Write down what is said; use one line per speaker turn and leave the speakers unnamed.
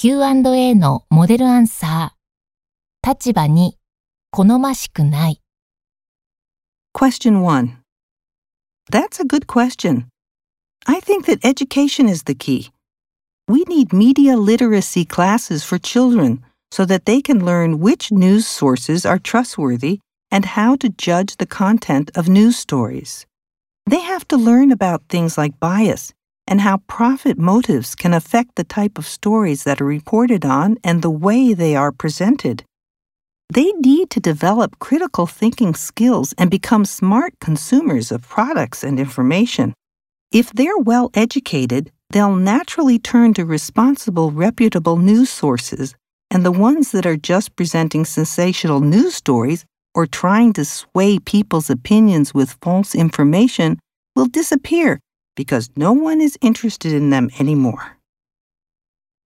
Q&A のモデルアンサー。立場に好ましくない。
Question 1. That's a good question. I think that education is the key. We need media literacy classes for children so that they can learn which news sources are trustworthy and how to judge the content of news stories. They have to learn about things like bias and how profit motives can affect the type of stories that are reported on and the way they are presented. They need to develop critical thinking skills and become smart consumers of products and information. If they're well educated, they'll naturally turn to responsible, reputable news sources, and the ones that are just presenting sensational news stories or trying to sway people's opinions with false information will disappear because no one is interested in them anymore.